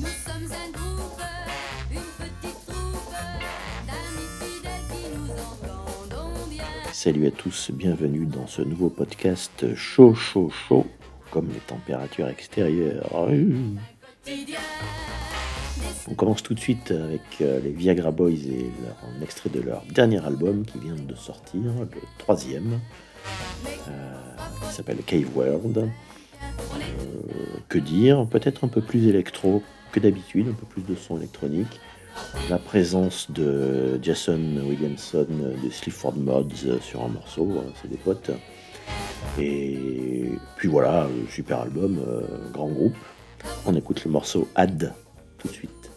Nous sommes un groupe, une petite troupe d'amis fidèles qui nous entendons bien. Salut à tous, bienvenue dans ce nouveau podcast chaud, chaud, chaud, comme les températures extérieures. On commence tout de suite avec euh, les Viagra Boys et leur, un extrait de leur dernier album qui vient de sortir, le troisième, euh, qui s'appelle Cave World. Euh, que dire Peut-être un peu plus électro que d'habitude, un peu plus de son électronique. La présence de Jason Williamson de Sleaford Mods sur un morceau, hein, c'est des potes. Et puis voilà, super album, euh, grand groupe. On écoute le morceau Ad tout de suite.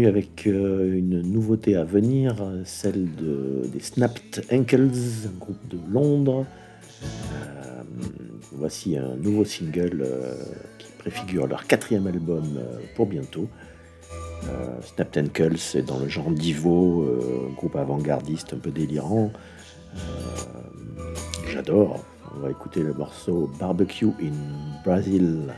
Avec euh, une nouveauté à venir, celle de, des Snapped Ankles, un groupe de Londres. Euh, voici un nouveau single euh, qui préfigure leur quatrième album pour bientôt. Snapped Ankles est dans le genre Divo, groupe avant-gardiste un peu délirant. J'adore. On va écouter le morceau Barbecue in Brazil.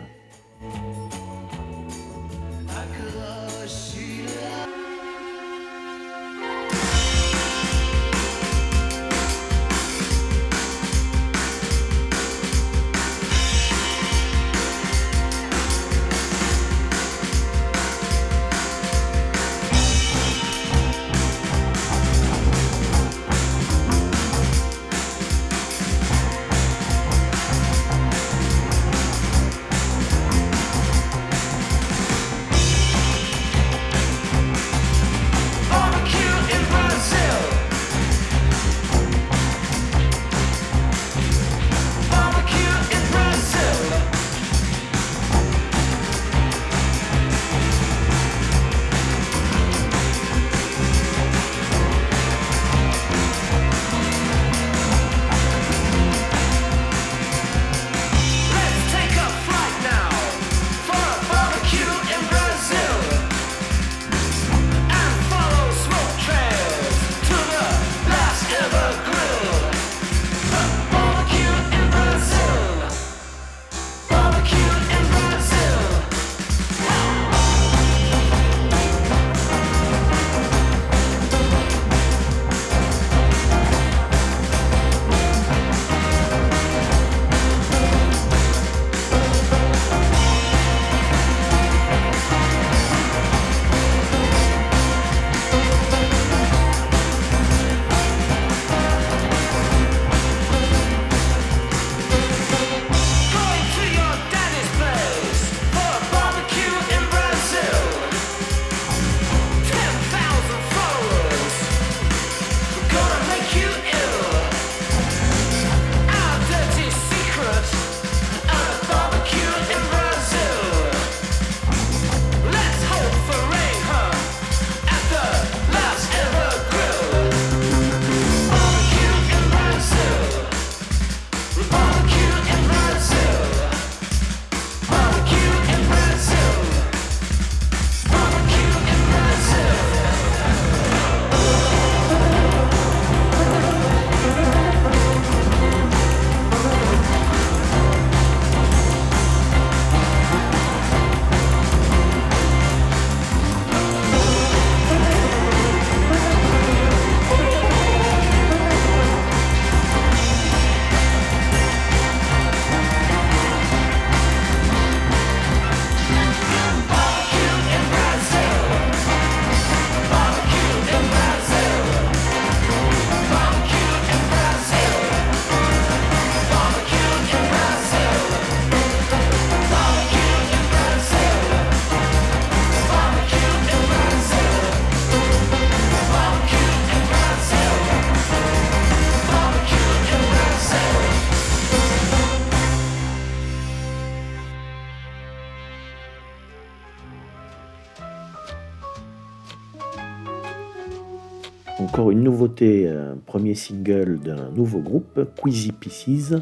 Premier single d'un nouveau groupe, Queasy Pieces.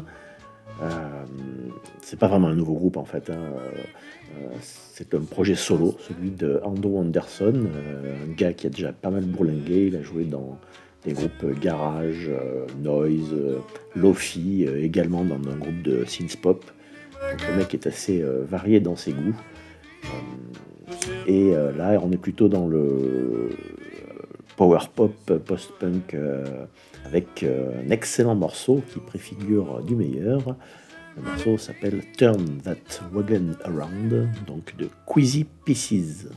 Euh, c'est pas vraiment un nouveau groupe en fait. hein. Euh, c'est un projet solo, celui de Anderson, euh, un gars qui a déjà pas mal bourlingué. Il a joué dans des groupes garage, euh, noise, lofi, également dans un groupe de synth pop. Le mec est assez varié dans ses goûts. Et là, on est plutôt dans le power pop, post-punk, euh, avec euh, un excellent morceau qui préfigure du meilleur. Le morceau s'appelle Turn That Wagon Around, donc de Queasy Pieces.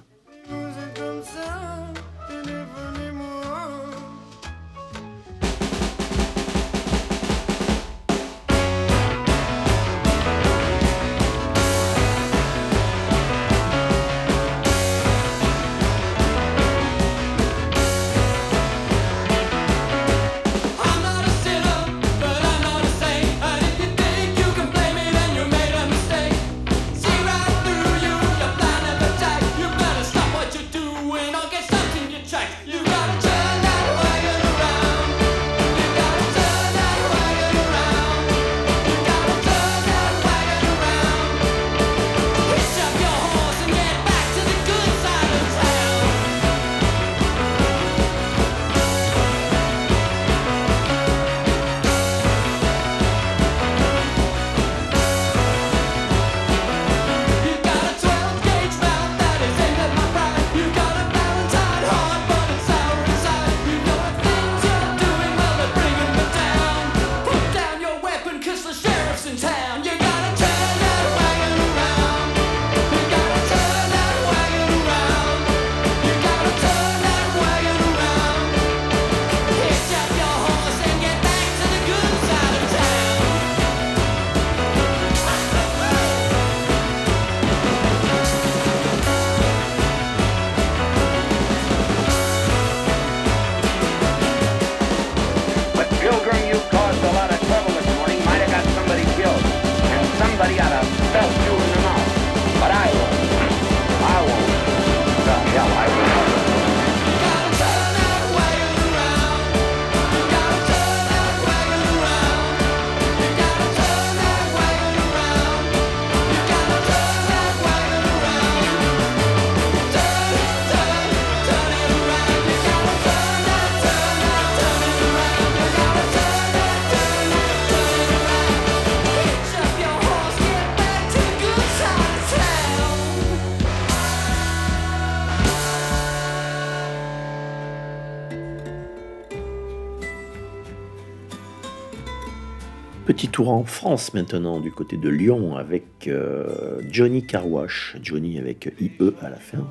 Petit tour en France maintenant, du côté de Lyon, avec euh, Johnny Carwash, Johnny avec IE à la fin,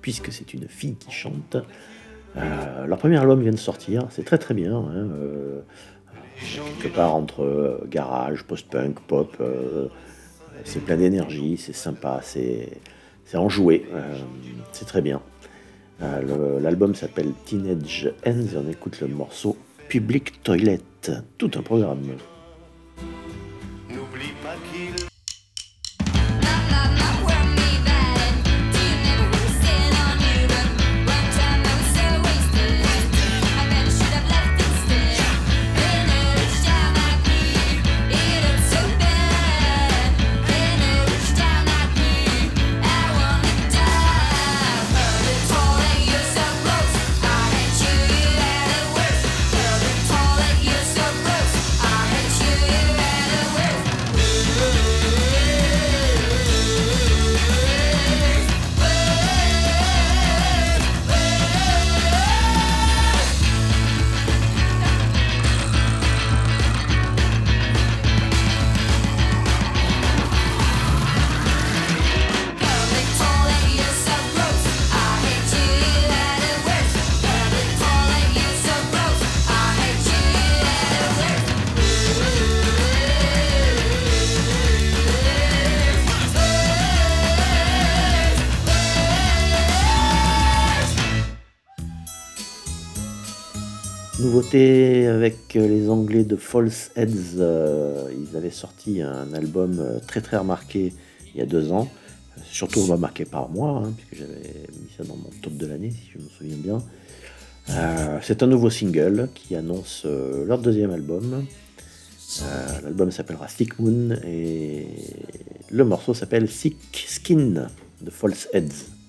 puisque c'est une fille qui chante. Euh, leur premier album vient de sortir, c'est très très bien. hein, euh, quelque part entre garage, post-punk, pop, c'est plein d'énergie, c'est sympa, c'est enjoué, c'est très bien. L'album s'appelle Teenage Ends et on écoute le morceau Public Toilet, tout un programme. nouveauté avec euh, les Anglais de False Heads. Euh, ils avaient sorti un album euh, très très remarqué il y a deux ans, surtout remarqué par moi, hein, puisque j'avais mis ça dans mon top de l'année, si je me souviens bien. C'est un nouveau single qui annonce leur deuxième album. L'album s'appellera Sick Moon et le morceau s'appelle Sick Skin de False Heads.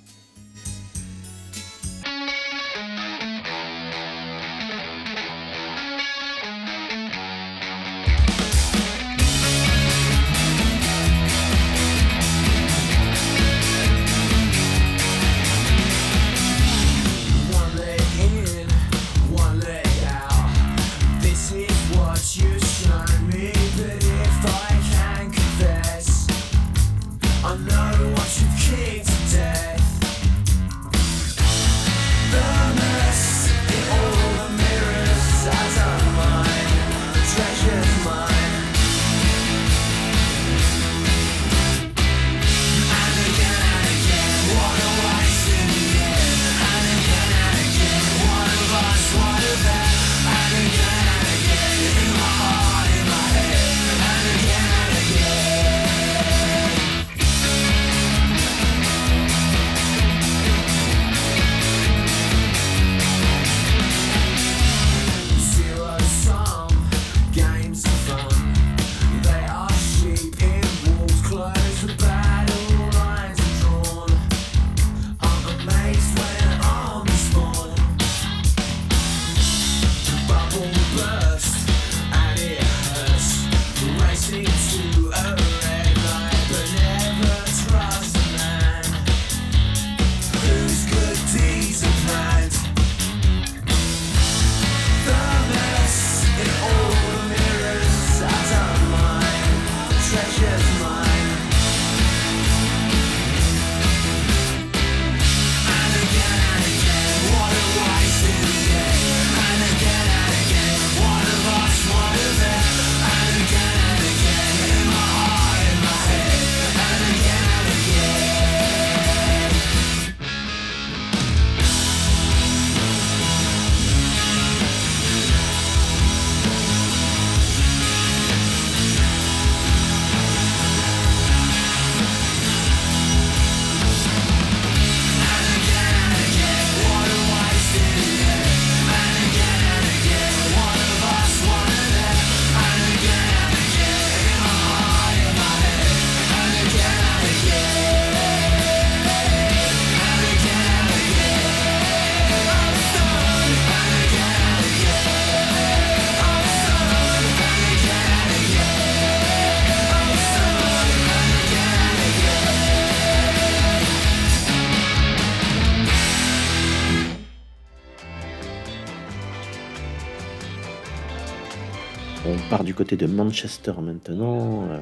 de Manchester maintenant, euh,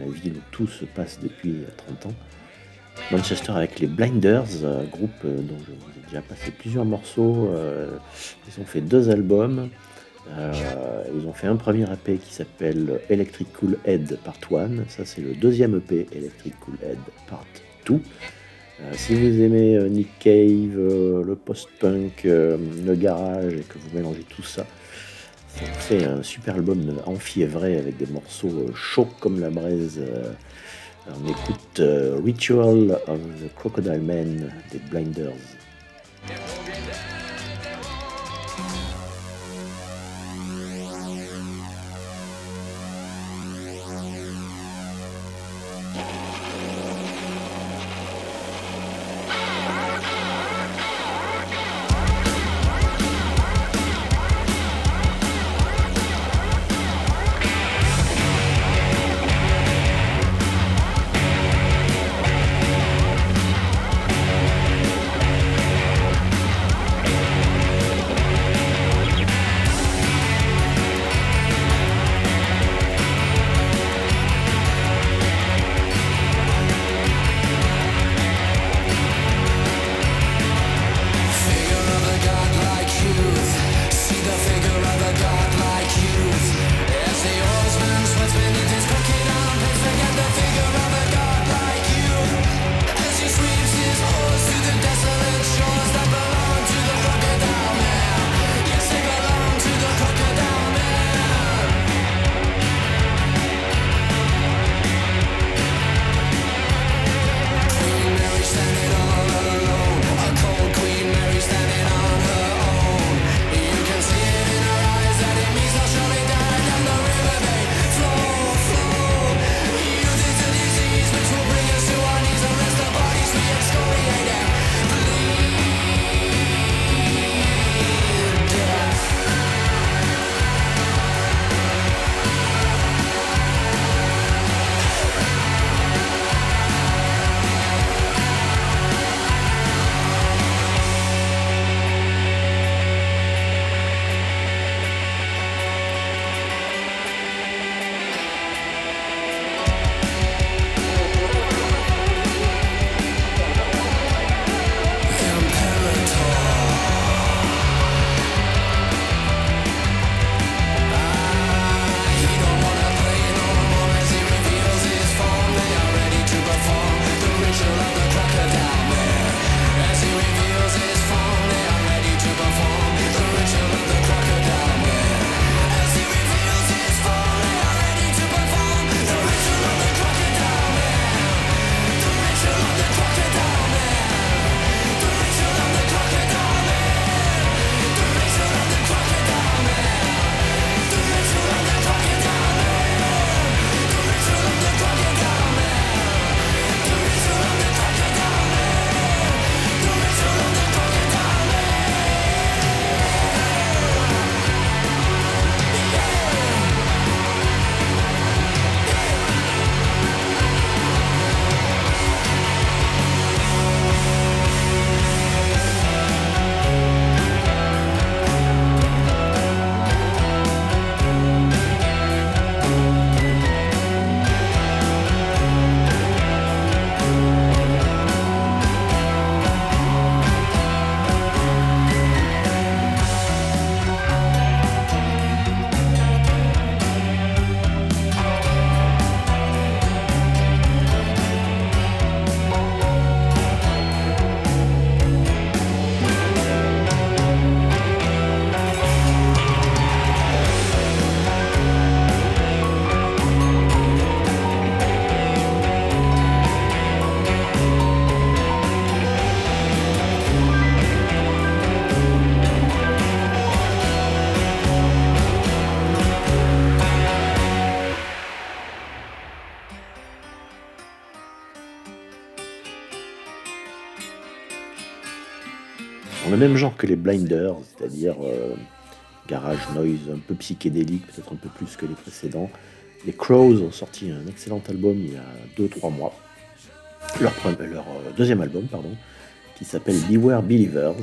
la ville où tout se passe depuis euh, 30 ans. Manchester avec les Blinders, euh, groupe dont je vous ai déjà passé plusieurs morceaux. ils ont fait deux albums. ils ont fait un premier EP qui s'appelle Electric Cool Head Part 1. Ça, c'est le deuxième EP Electric Cool Head Part 2. Si vous aimez Nick Cave, le post-punk, le garage et que vous mélangez tout ça c'est un super album enfiévré avec des morceaux euh, chauds comme la braise. Euh, on écoute euh, Ritual of the Crocodile Man des Blinders. Même genre que les Blinders, c'est-à-dire euh, garage noise un peu psychédélique, peut-être un peu plus que les précédents. Les Crows ont sorti un excellent album il y a 2-3 mois. Leur, pre- leur, euh, deuxième album, pardon, qui s'appelle Beware Believers.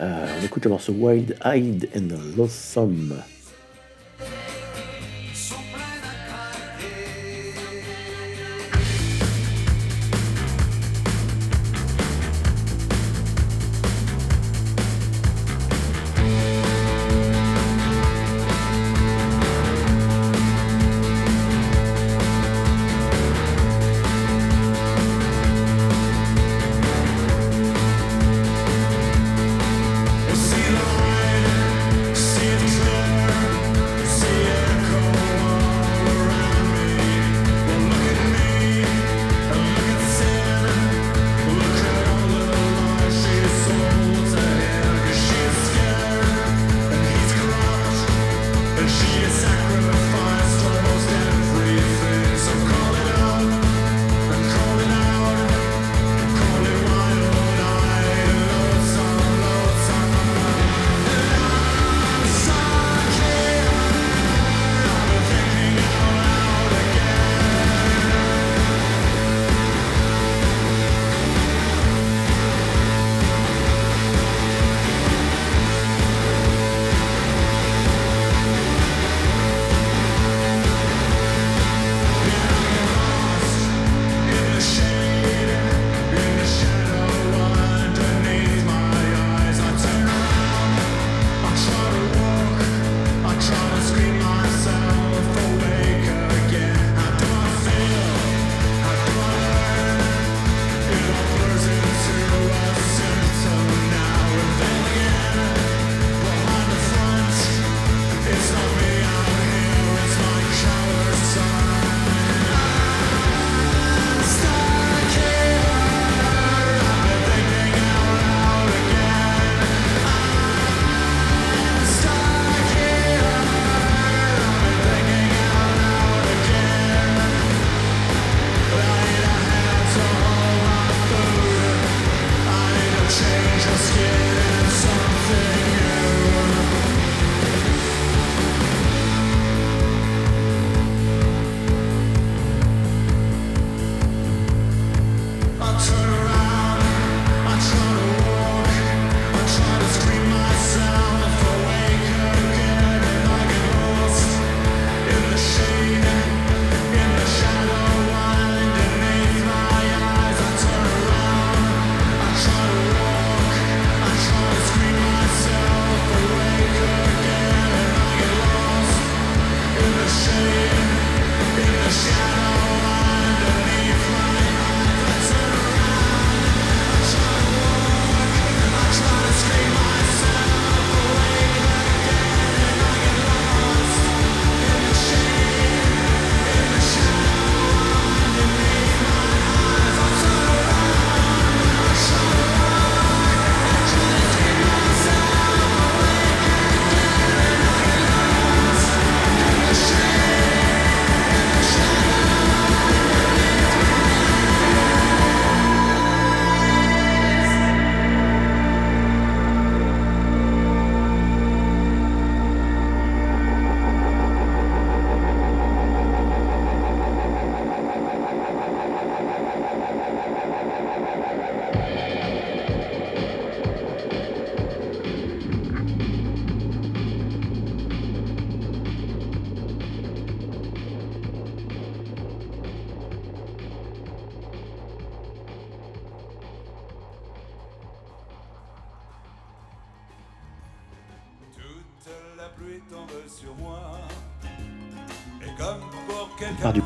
Euh, on écoute le morceau Wild Eyed and Loathsome.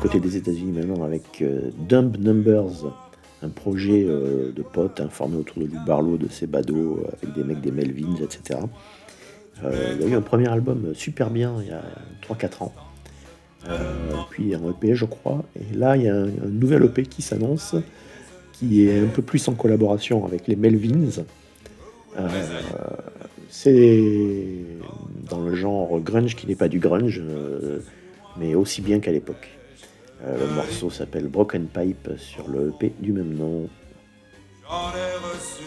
Côté des États-Unis maintenant avec euh, Dumb Numbers, un projet euh, de potes hein, formé autour de Lou Barlow, de ses badauds, euh, avec des mecs des Melvins, etc. Il y a eu un premier album super bien il y a 3-4 ans. Puis un EP, je crois. Et là, il y a un, nouvel EP qui s'annonce, qui est un peu plus en collaboration avec les Melvins. C'est dans le genre grunge qui n'est pas du grunge, mais aussi bien qu'à l'époque. Euh, le morceau s'appelle Broken Pipe sur le EP du même nom. J'en ai reçu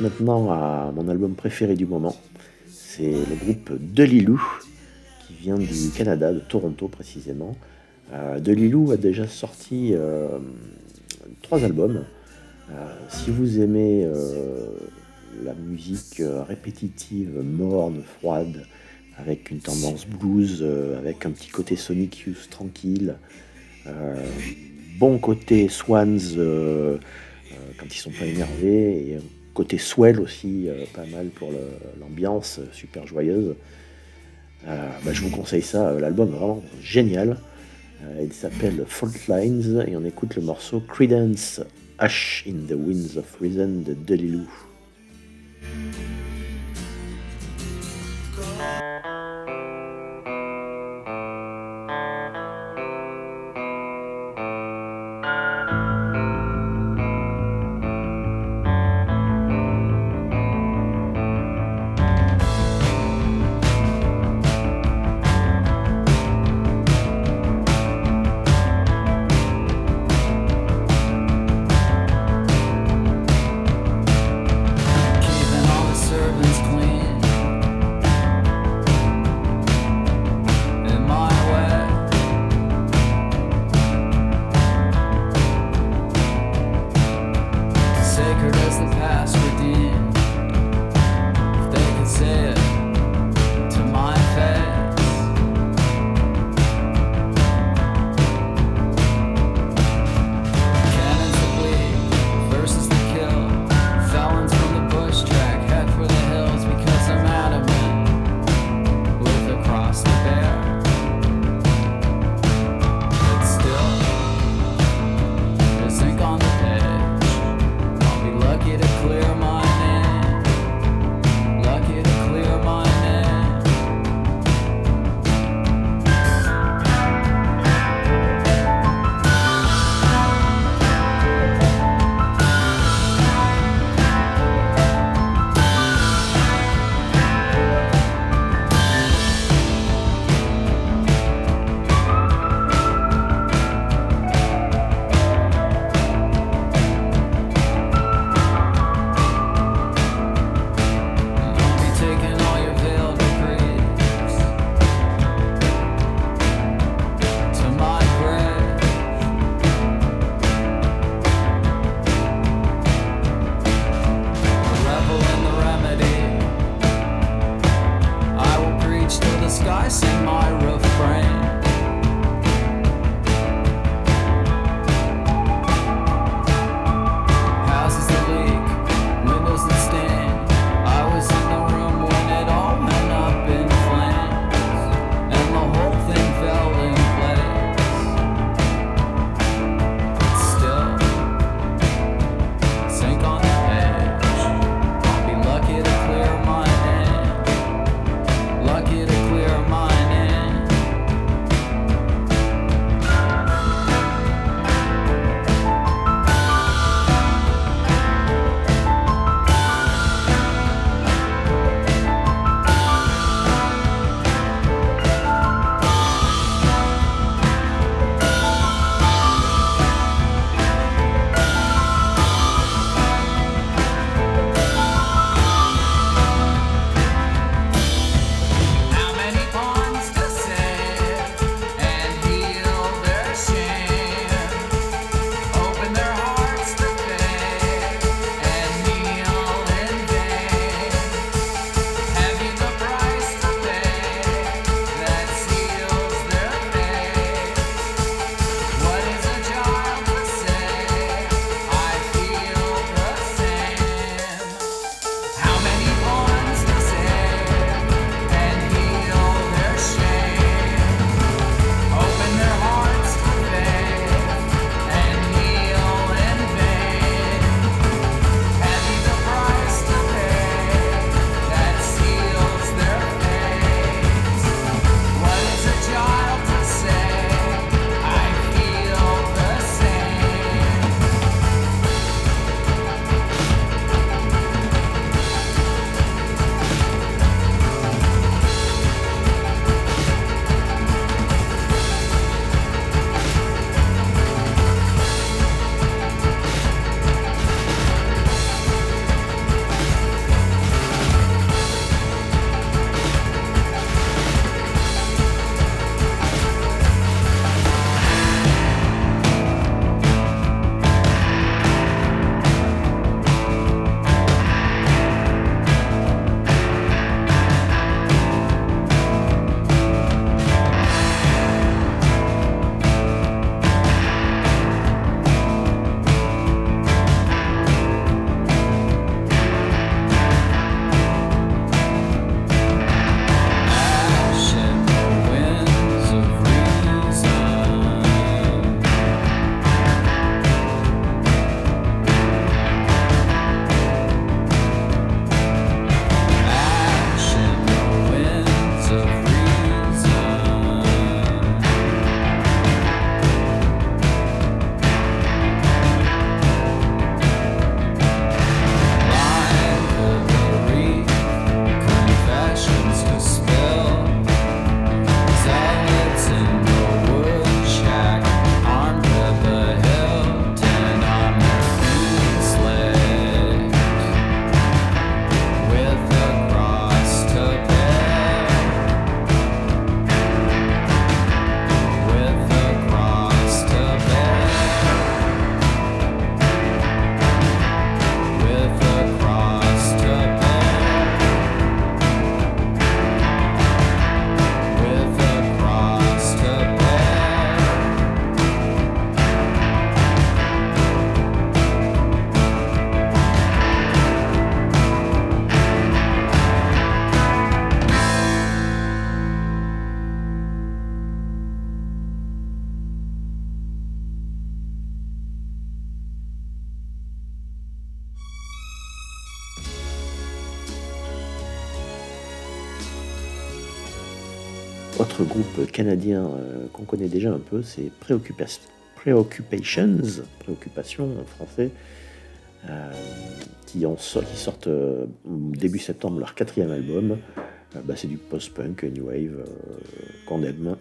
maintenant à mon album préféré du moment. C'est le groupe Delilou, qui vient du Canada, de Toronto précisément. Euh, Delilou a déjà sorti euh, trois albums. Euh, si vous aimez euh, la musique répétitive, morne, froide, avec une tendance blues, avec un petit côté Sonic Youth tranquille, bon côté Swans quand ils sont pas énervés, et un côté Swell aussi, euh, pas mal pour l'ambiance, euh, super joyeuse. Euh, bah, je vous conseille ça, l'album est vraiment génial. Il s'appelle Fault Lines et on écoute le morceau Credence Ash in the Winds of Reason de Delilou. Canadien euh, qu'on connaît déjà un peu, c'est Preoccupa- Preoccupations, Préoccupation en français, euh, qui, en qui sortent euh, début septembre leur quatrième album. Bah, c'est du post-punk, new wave, qu'on aime,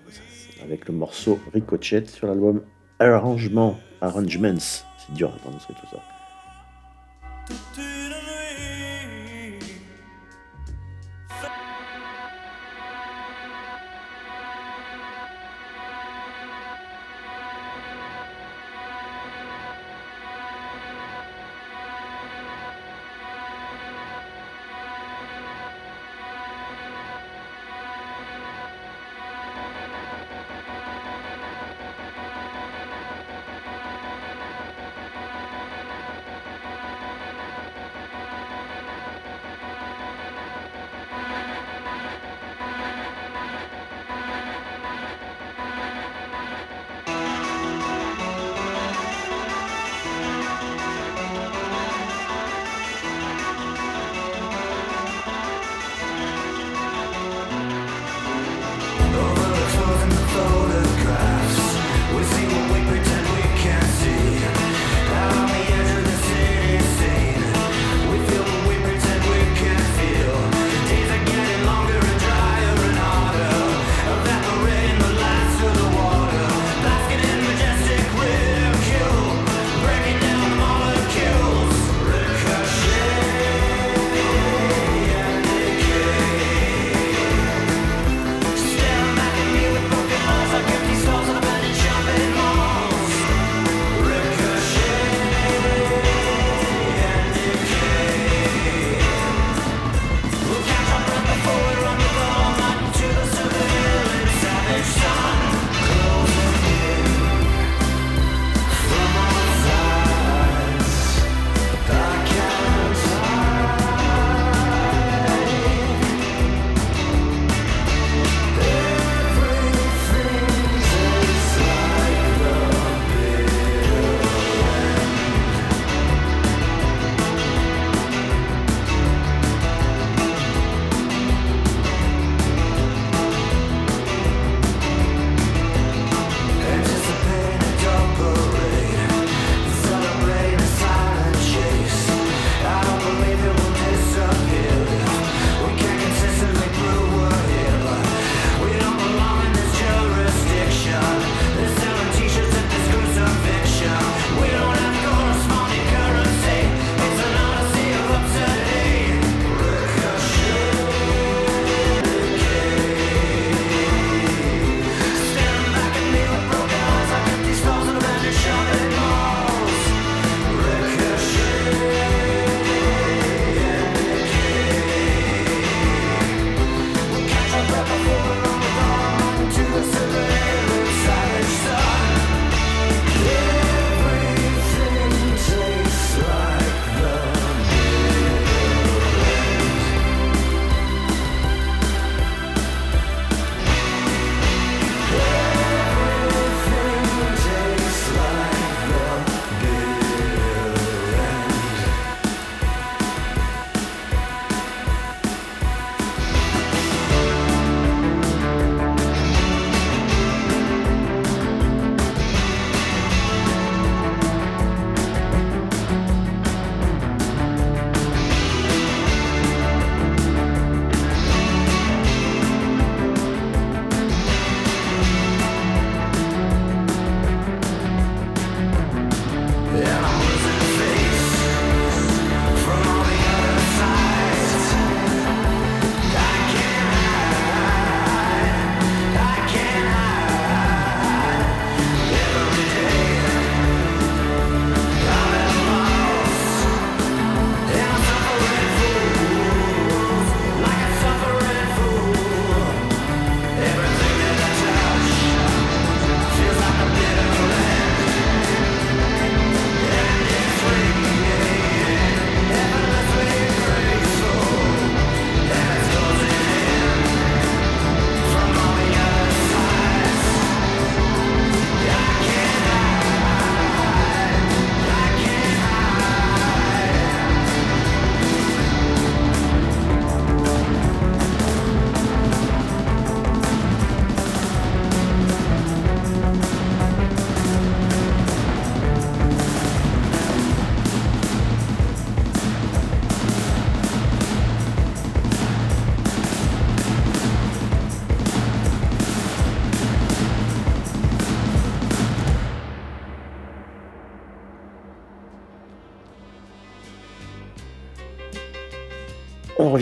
avec le morceau Ricochet sur l'album Arrangement, Arrangements. C'est dur à prononcer tout ça.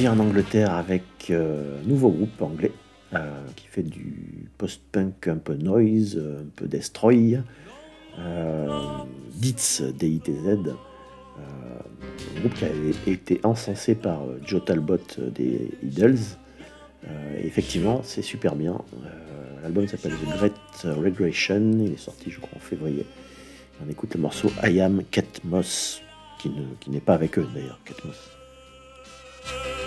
En Angleterre avec euh, un nouveau groupe anglais euh, qui fait du post-punk un peu noise, un peu destroy. Euh, Ditz, D-I-T-Z. Euh, un groupe qui avait été encensé par euh, Joe Talbot euh, des Idols. Euh, effectivement, c'est super bien. Euh, L'album s'appelle The Great Regression. Il est sorti, je crois, en février. On écoute le morceau I Am Cat Moss, qui n'est pas avec eux d'ailleurs, Cat Moss.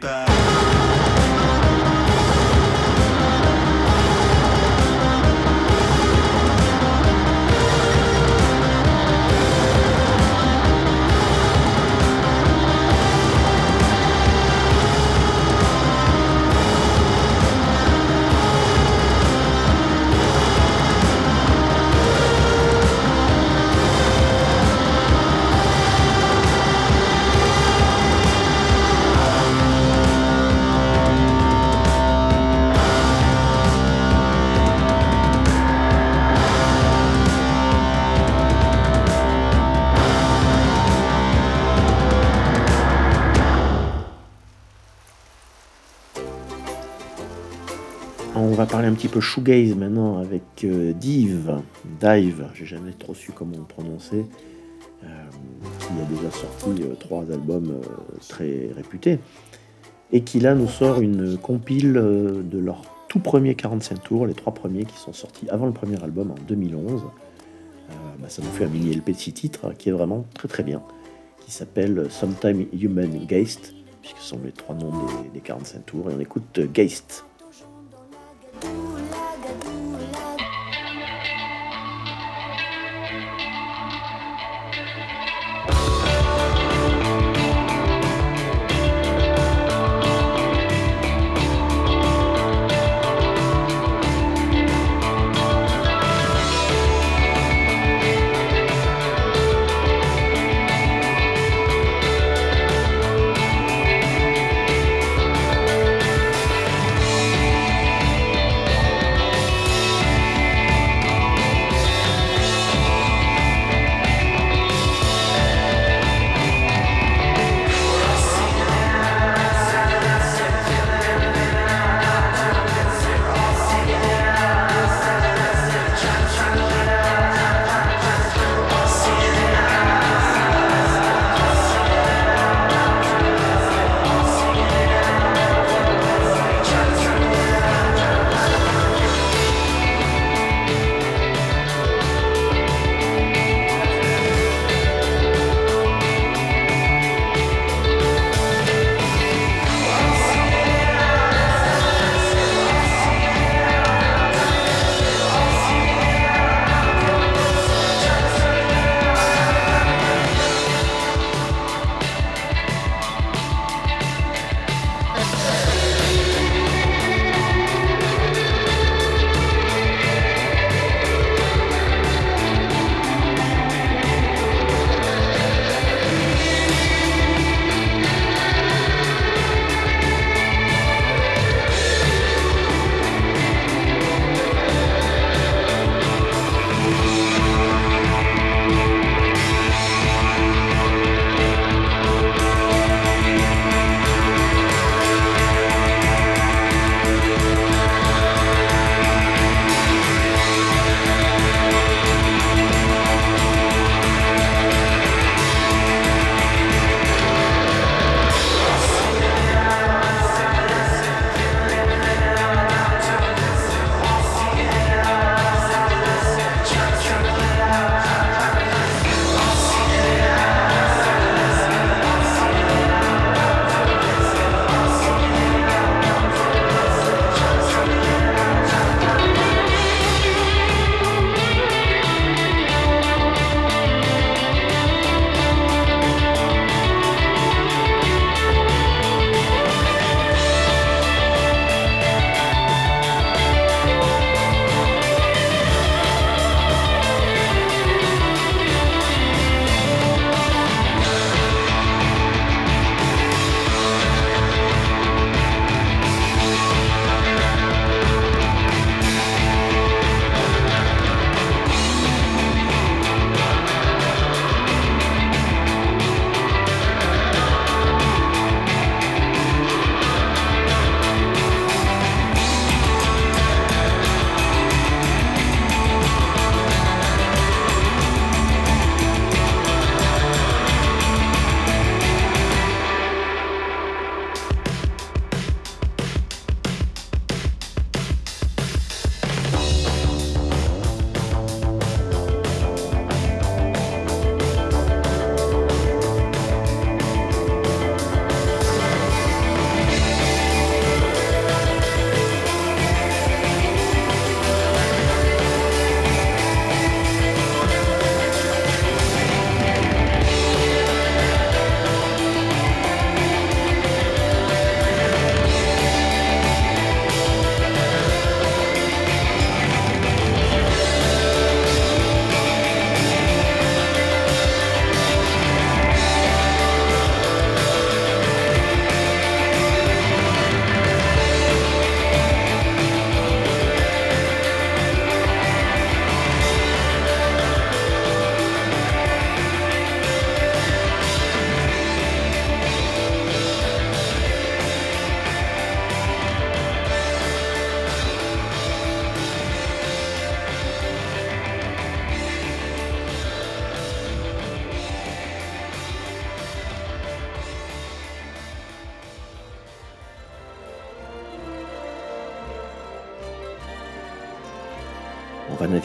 Back. Parler un petit peu shoegaze maintenant avec euh, Dive. Dive, j'ai jamais trop su comment le prononcer. Euh, qui a déjà sorti euh, trois albums euh, très réputés. Et qui là nous sort une compile euh, de leur tout premier 45 tours, les trois premiers qui sont sortis avant le premier album en 2011. Euh, bah, ça nous fait un mini LP de six titres qui est vraiment très très bien, qui s'appelle Sometime Human Geist, puisque ce sont les trois noms des, des 45 tours. Et on écoute Geist.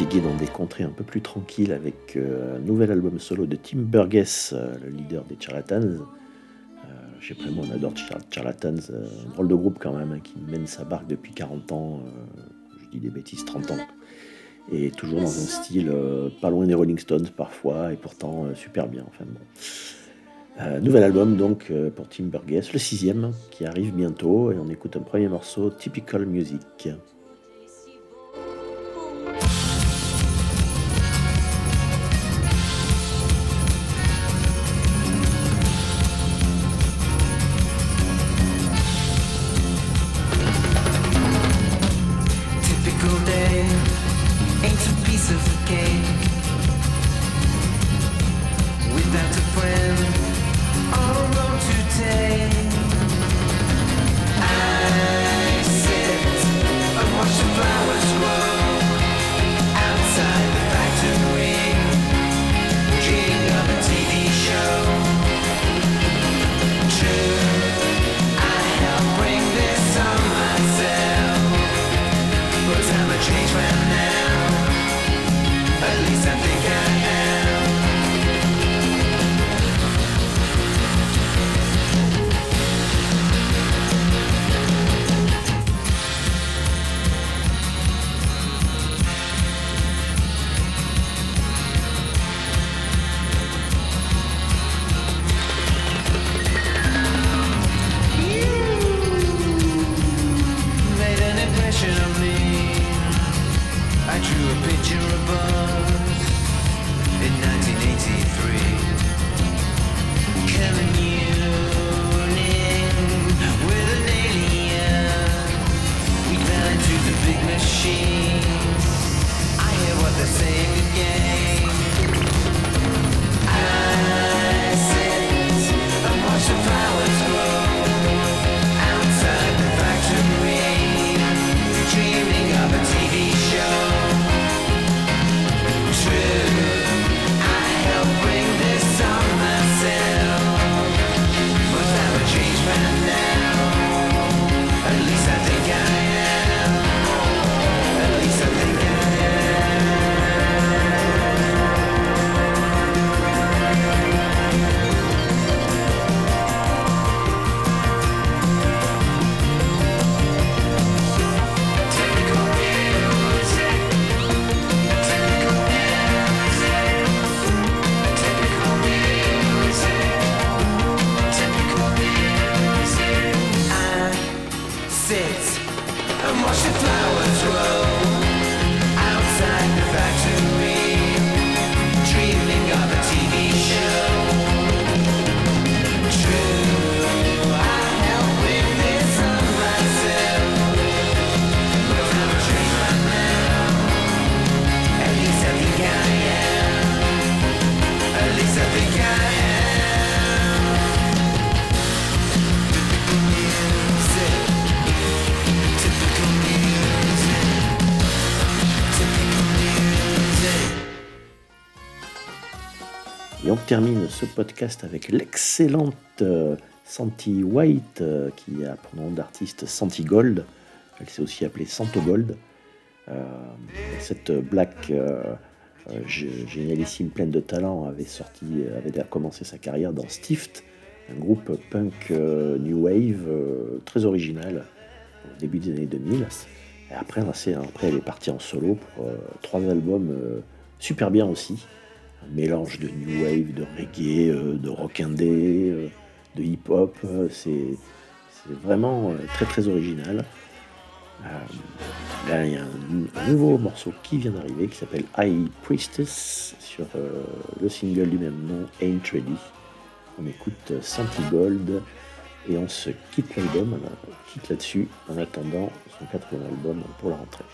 Naviguer dans des contrées un peu plus tranquilles avec euh, un nouvel album solo de Tim Burgess, euh, le leader des Charlatans. Euh, pas, moi, on adore Char- Charlatans, un drôle de groupe quand même, hein, qui mène sa barque depuis 40 ans, je dis des bêtises, 30 ans. Et toujours dans un style euh, pas loin des Rolling Stones parfois, et pourtant euh, super bien. Enfin bon. Euh, nouvel album donc pour Tim Burgess, le sixième, qui arrive bientôt, et on écoute un premier morceau, Typical Music. piece of. Ce podcast avec l'excellente euh, Santi White, euh, qui a pour nom d'artiste Santi Gold. Elle s'est aussi appelée Santo Gold. Euh, cette black gé- génialissime, pleine de talent, avait sorti, avait commencé sa carrière dans Stift, un groupe punk new wave très original au début des années 2000. Et après, elle est partie en solo pour trois albums super bien aussi un mélange de new wave, de reggae, euh, de rock indé, euh, de hip hop. euh, c'est vraiment très très original. Là, il y a un, nouveau morceau qui vient d'arriver qui s'appelle High Priestess sur le single du même nom, Ain't Ready. On écoute Santi Gold et on se quitte l'album, on quitte là-dessus en attendant son quatrième album pour la rentrée.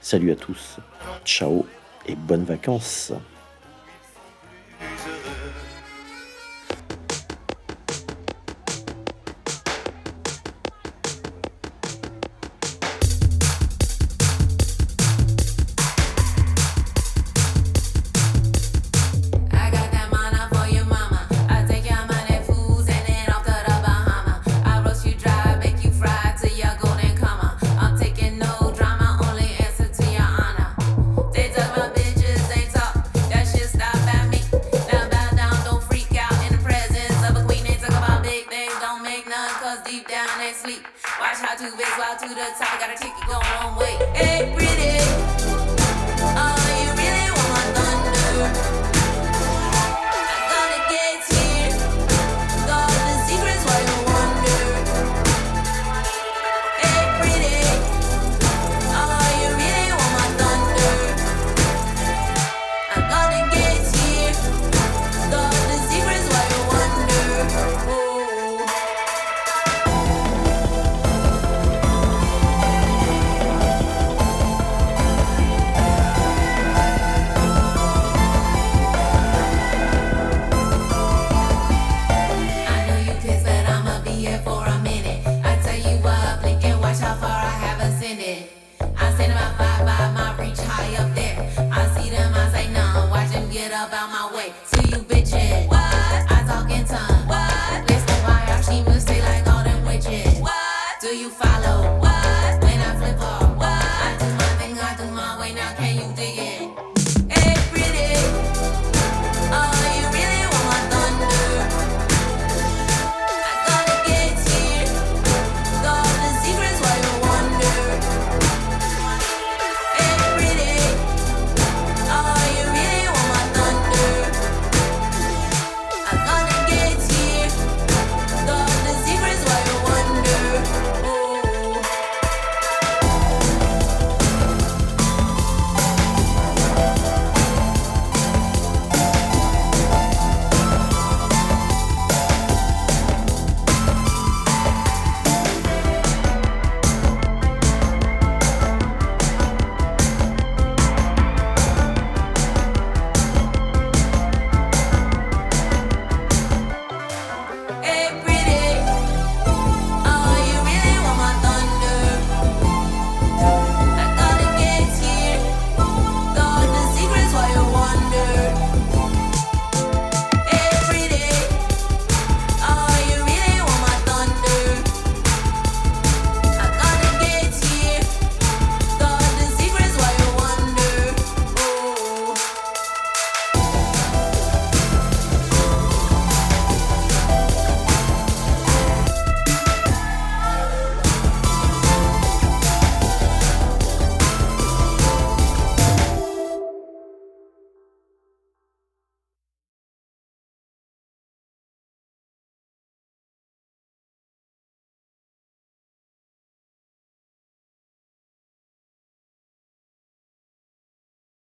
Salut à tous, ciao et bonnes vacances.